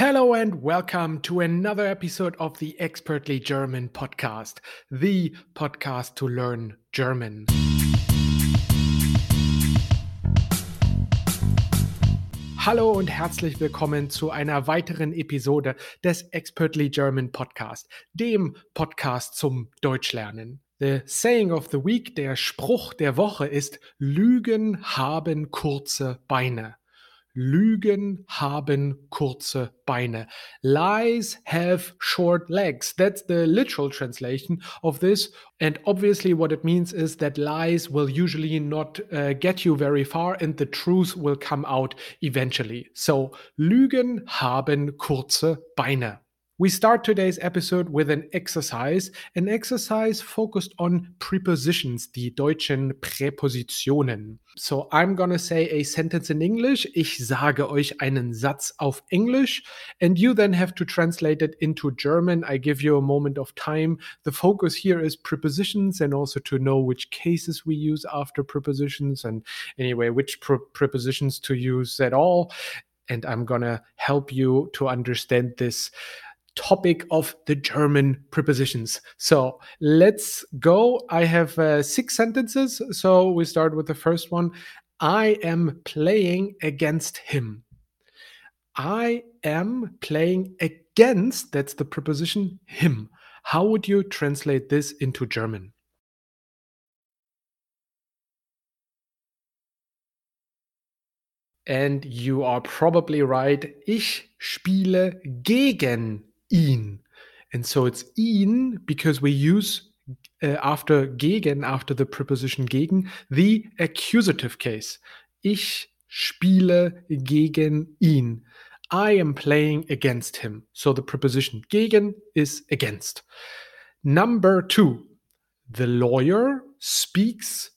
Hello and welcome to another episode of the Expertly German podcast, the podcast to learn German. Hallo und herzlich willkommen zu einer weiteren Episode des Expertly German Podcast, dem Podcast zum Deutschlernen. The saying of the week, der Spruch der Woche ist Lügen haben kurze Beine. Lügen haben kurze Beine. Lies have short legs. That's the literal translation of this. And obviously, what it means is that lies will usually not uh, get you very far and the truth will come out eventually. So, Lügen haben kurze Beine. We start today's episode with an exercise, an exercise focused on prepositions, the deutschen Präpositionen. So I'm gonna say a sentence in English. Ich sage euch einen Satz auf Englisch, and you then have to translate it into German. I give you a moment of time. The focus here is prepositions and also to know which cases we use after prepositions and anyway, which pre prepositions to use at all. And I'm gonna help you to understand this topic of the German prepositions. So let's go. I have uh, six sentences. So we start with the first one I am playing against him. I am playing against, that's the preposition him. How would you translate this into German? And you are probably right. Ich spiele gegen ihn. And so it's ihn because we use uh, after gegen, after the preposition gegen, the accusative case. Ich spiele gegen ihn. I am playing against him. So the preposition gegen is against. Number two, the lawyer speaks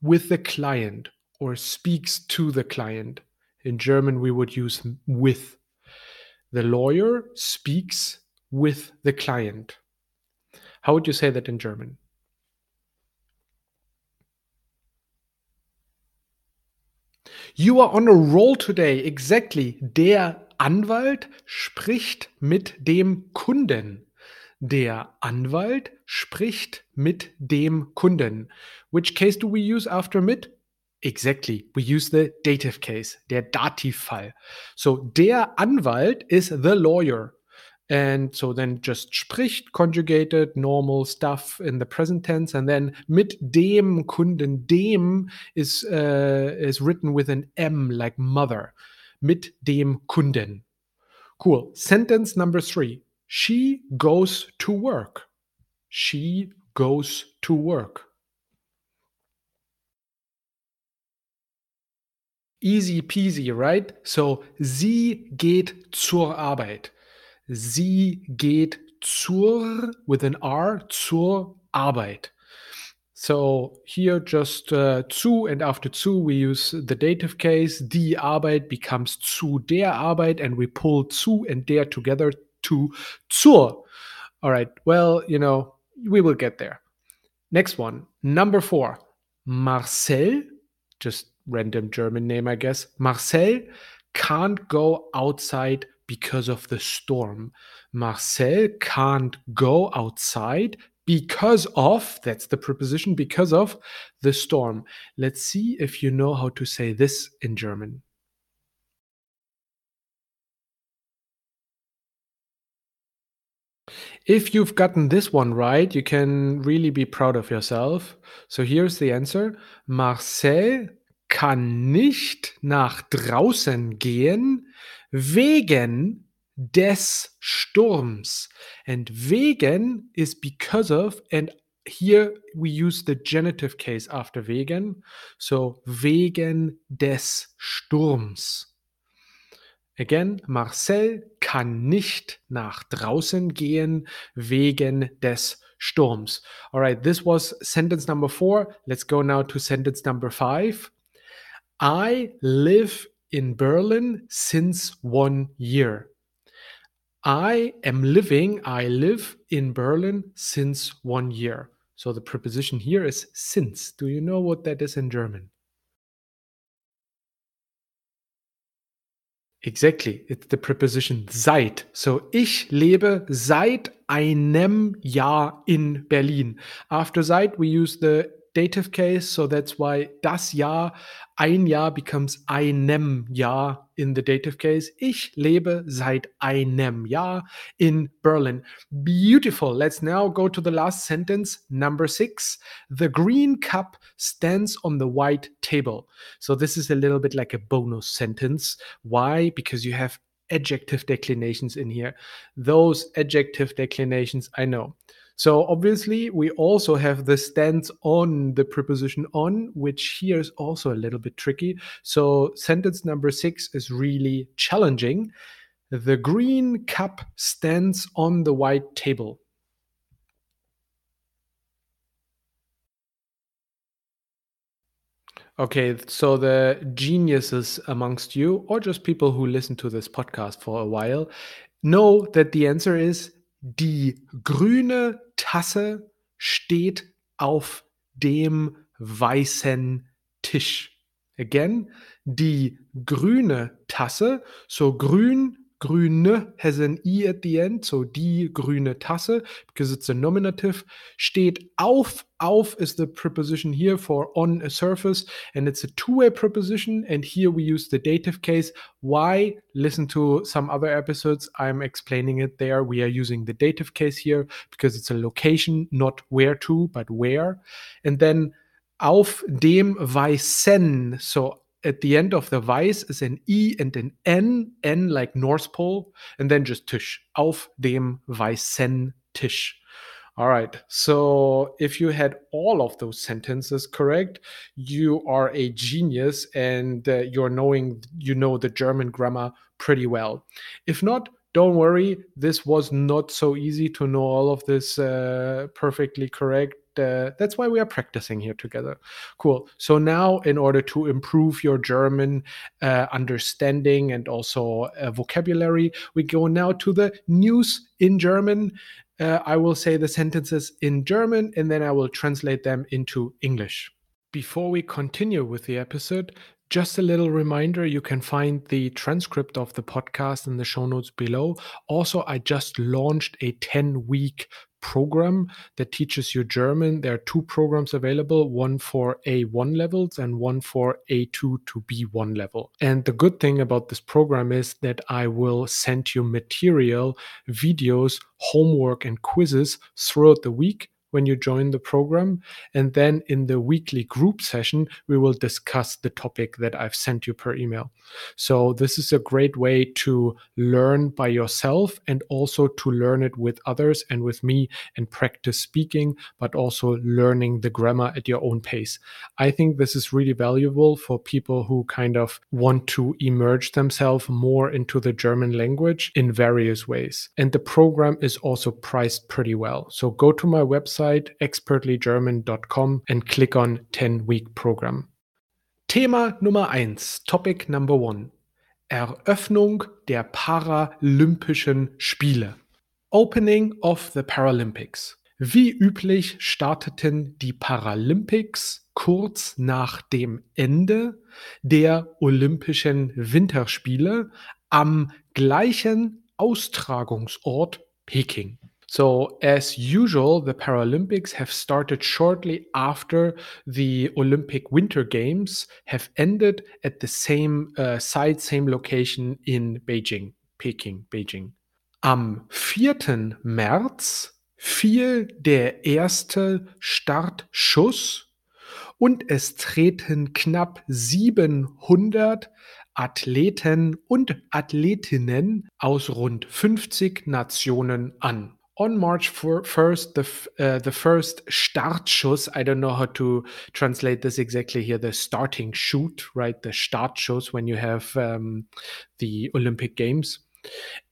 with the client or speaks to the client. In German, we would use with the lawyer speaks with the client. How would you say that in German? You are on a roll today. Exactly. Der Anwalt spricht mit dem Kunden. Der Anwalt spricht mit dem Kunden. Which case do we use after mit? Exactly. We use the dative case, der Dativfall. So, der Anwalt is the lawyer. And so then just spricht, conjugated, normal stuff in the present tense. And then mit dem Kunden, dem is, uh, is written with an M like mother. Mit dem Kunden. Cool. Sentence number three. She goes to work. She goes to work. Easy peasy, right? So, sie geht zur Arbeit. Sie geht zur, with an R, zur Arbeit. So here just uh, zu and after zu we use the dative case. Die Arbeit becomes zu der Arbeit and we pull zu and der together to zur. All right. Well, you know, we will get there. Next one. Number four. Marcel, just random German name, I guess. Marcel can't go outside because of the storm. Marcel can't go outside because of, that's the preposition, because of the storm. Let's see if you know how to say this in German. If you've gotten this one right, you can really be proud of yourself. So here's the answer. Marcel kann nicht nach draußen gehen wegen des Sturms. And wegen is because of, and here we use the genitive case after wegen. So wegen des Sturms. Again, Marcel kann nicht nach draußen gehen wegen des Sturms. All right, this was sentence number four. Let's go now to sentence number five. I live in Berlin since one year. I am living, I live in Berlin since one year. So the preposition here is since. Do you know what that is in German? Exactly. It's the preposition seit. So ich lebe seit einem Jahr in Berlin. After seit, we use the dative case. So that's why das Jahr, ein Jahr becomes einem Jahr in the dative case. Ich lebe seit einem Jahr in Berlin. Beautiful. Let's now go to the last sentence, number six. The green cup stands on the white table. So this is a little bit like a bonus sentence. Why? Because you have adjective declinations in here. Those adjective declinations, I know. So obviously, we also have the stands on the preposition on, which here is also a little bit tricky. So sentence number six is really challenging. The green cup stands on the white table. Okay, so the geniuses amongst you, or just people who listen to this podcast for a while, know that the answer is Die grüne Tasse steht auf dem weißen Tisch. Again, die grüne Tasse, so grün grüne has an E at the end, so die grüne Tasse, because it's a nominative, steht auf. Auf is the preposition here for on a surface, and it's a two-way preposition. And here we use the dative case. Why? Listen to some other episodes. I'm explaining it there. We are using the dative case here because it's a location, not where to, but where. And then auf dem weißen, so at the end of the Weiß is an E and an N, N like North Pole, and then just Tisch. Auf dem weißen Tisch. All right. So if you had all of those sentences correct, you are a genius and uh, you're knowing you know the German grammar pretty well. If not, don't worry. This was not so easy to know all of this uh, perfectly correct uh, that's why we are practicing here together. Cool. So now, in order to improve your German uh, understanding and also uh, vocabulary, we go now to the news in German. Uh, I will say the sentences in German and then I will translate them into English. Before we continue with the episode, just a little reminder you can find the transcript of the podcast in the show notes below. Also, I just launched a 10 week program that teaches you German. There are two programs available one for A1 levels and one for A2 to B1 level. And the good thing about this program is that I will send you material, videos, homework, and quizzes throughout the week when you join the program. And then in the weekly group session, we will discuss the topic that I've sent you per email. So, this is a great way to learn by yourself and also to learn it with others and with me and practice speaking, but also learning the grammar at your own pace. I think this is really valuable for people who kind of want to emerge themselves more into the German language in various ways. And the program is also priced pretty well. So, go to my website website expertlygerman.com and click on 10 week program. Thema Nummer 1, Topic Number 1. Eröffnung der Paralympischen Spiele. Opening of the Paralympics. Wie üblich starteten die Paralympics kurz nach dem Ende der Olympischen Winterspiele am gleichen Austragungsort Peking. So, as usual, the Paralympics have started shortly after the Olympic Winter Games have ended at the same uh, site, same location in Beijing, Peking, Beijing. Am 4. März fiel der erste Startschuss und es treten knapp 700 Athleten und Athletinnen aus rund 50 Nationen an on March 1st, the uh, the first Startschuss. I don't know how to translate this exactly here. The starting shoot, right? The Startschuss when you have um, the Olympic Games,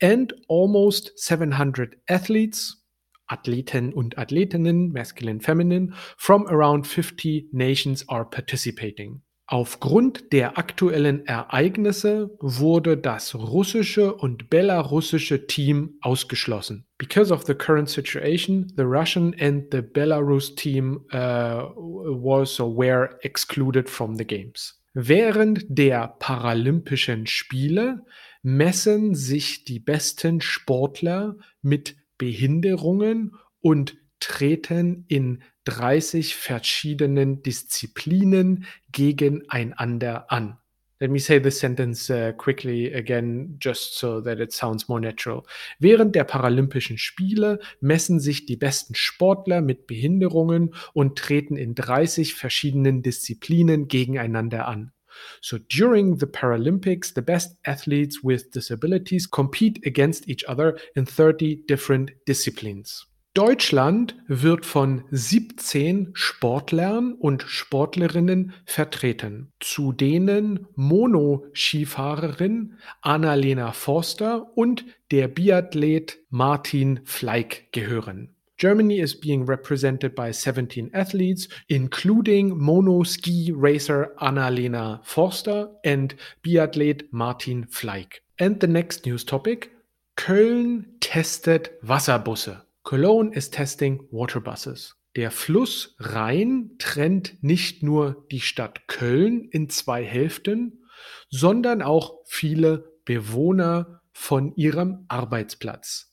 and almost 700 athletes, Athleten und Athletinnen, masculine, feminine, from around 50 nations are participating. Aufgrund der aktuellen Ereignisse wurde das russische und belarussische Team ausgeschlossen. Because of the current situation, the Russian and the Belarus team uh, was or were excluded from the games. Während der Paralympischen Spiele messen sich die besten Sportler mit Behinderungen und treten in 30 verschiedenen Disziplinen gegeneinander an. Let me say this sentence uh, quickly again, just so that it sounds more natural. Während der Paralympischen Spiele messen sich die besten Sportler mit Behinderungen und treten in 30 verschiedenen Disziplinen gegeneinander an. So during the Paralympics, the best athletes with disabilities compete against each other in 30 different disciplines. Deutschland wird von 17 Sportlern und Sportlerinnen vertreten, zu denen Monoskifahrerin Annalena Forster und der Biathlet Martin Fleig gehören. Germany is being represented by 17 athletes, including mono ski racer Annalena Forster and biathlete Martin Fleig. And the next news topic Köln testet Wasserbusse. Cologne is testing water buses. Der Fluss Rhein trennt nicht nur die Stadt Köln in zwei Hälften, sondern auch viele Bewohner von ihrem Arbeitsplatz.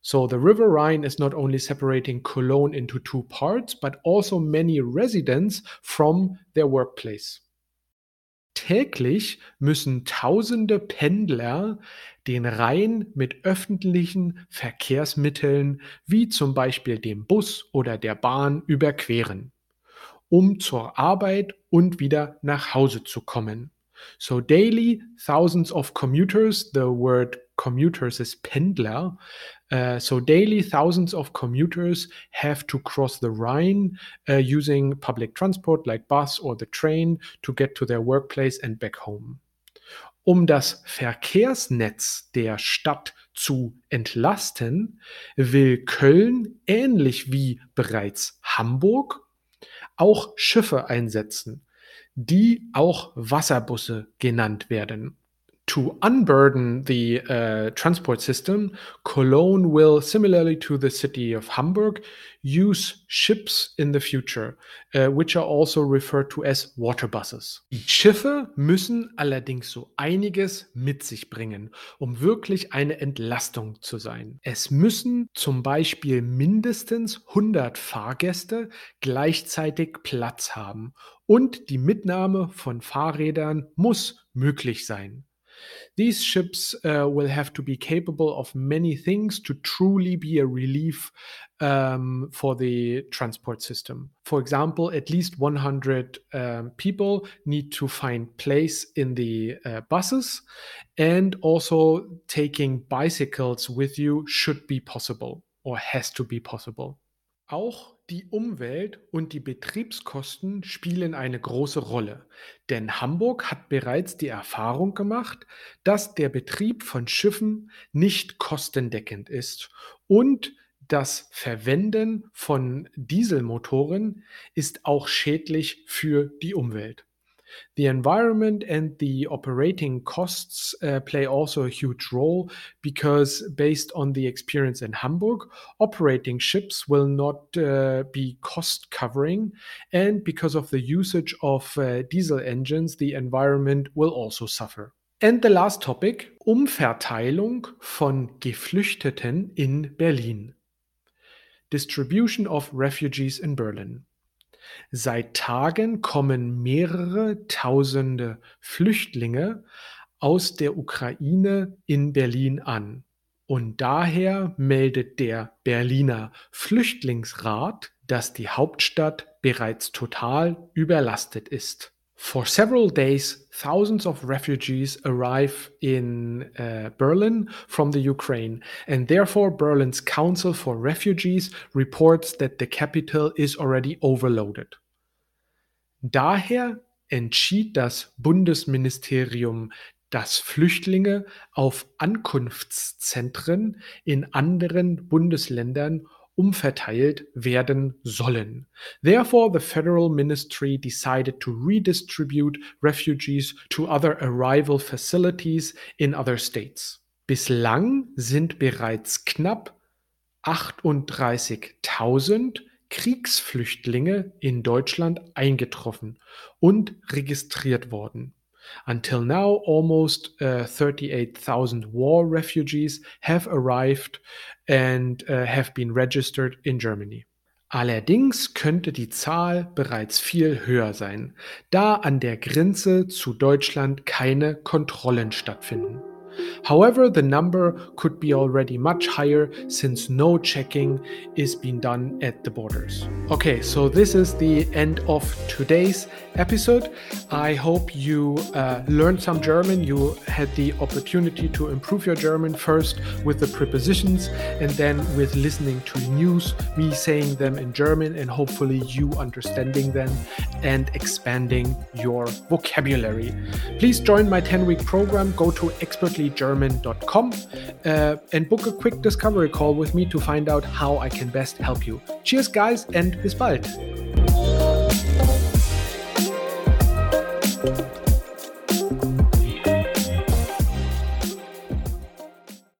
So the River Rhine is not only separating Cologne into two parts, but also many residents from their workplace. Täglich müssen tausende Pendler den Rhein mit öffentlichen Verkehrsmitteln wie zum Beispiel dem Bus oder der Bahn überqueren, um zur Arbeit und wieder nach Hause zu kommen. So daily thousands of commuters, the word commuters is Pendler, uh, so daily, thousands of commuters have to cross the Rhine uh, using public transport like bus or the train to get to their workplace and back home. Um das Verkehrsnetz der Stadt zu entlasten, will Köln, ähnlich wie bereits Hamburg, auch Schiffe einsetzen, die auch Wasserbusse genannt werden. To unburden the uh, transport system, Cologne will, similarly to the city of Hamburg, use ships in the future, uh, which are also referred to as water buses. Die Schiffe müssen allerdings so einiges mit sich bringen, um wirklich eine Entlastung zu sein. Es müssen zum Beispiel mindestens 100 Fahrgäste gleichzeitig Platz haben und die Mitnahme von Fahrrädern muss möglich sein. These ships uh, will have to be capable of many things to truly be a relief um, for the transport system. For example, at least 100 um, people need to find place in the uh, buses, and also taking bicycles with you should be possible or has to be possible. Auch Die Umwelt und die Betriebskosten spielen eine große Rolle, denn Hamburg hat bereits die Erfahrung gemacht, dass der Betrieb von Schiffen nicht kostendeckend ist und das Verwenden von Dieselmotoren ist auch schädlich für die Umwelt. The environment and the operating costs uh, play also a huge role because, based on the experience in Hamburg, operating ships will not uh, be cost covering. And because of the usage of uh, diesel engines, the environment will also suffer. And the last topic Umverteilung von Geflüchteten in Berlin. Distribution of refugees in Berlin. Seit Tagen kommen mehrere Tausende Flüchtlinge aus der Ukraine in Berlin an. Und daher meldet der Berliner Flüchtlingsrat, dass die Hauptstadt bereits total überlastet ist. For several days, thousands of refugees arrive in uh, Berlin from the Ukraine, and therefore Berlin's Council for Refugees reports that the capital is already overloaded. Daher entschied das Bundesministerium, dass Flüchtlinge auf Ankunftszentren in anderen Bundesländern umverteilt werden sollen. Therefore, the federal ministry decided to redistribute refugees to other arrival facilities in other states. Bislang sind bereits knapp 38.000 Kriegsflüchtlinge in Deutschland eingetroffen und registriert worden. Until now, almost uh, 38,000 war refugees have arrived and uh, have been registered in Germany. Allerdings könnte die Zahl bereits viel höher sein, da an der Grenze zu Deutschland keine Kontrollen stattfinden. However, the number could be already much higher since no checking is being done at the borders. Okay, so this is the end of today's episode. I hope you uh, learned some German. You had the opportunity to improve your German first with the prepositions and then with listening to news, me saying them in German, and hopefully you understanding them and expanding your vocabulary. Please join my 10 week program. Go to expertlygerman.com uh, and book a quick discovery call with me to find out how I can best help you. Cheers, guys, and bis bald.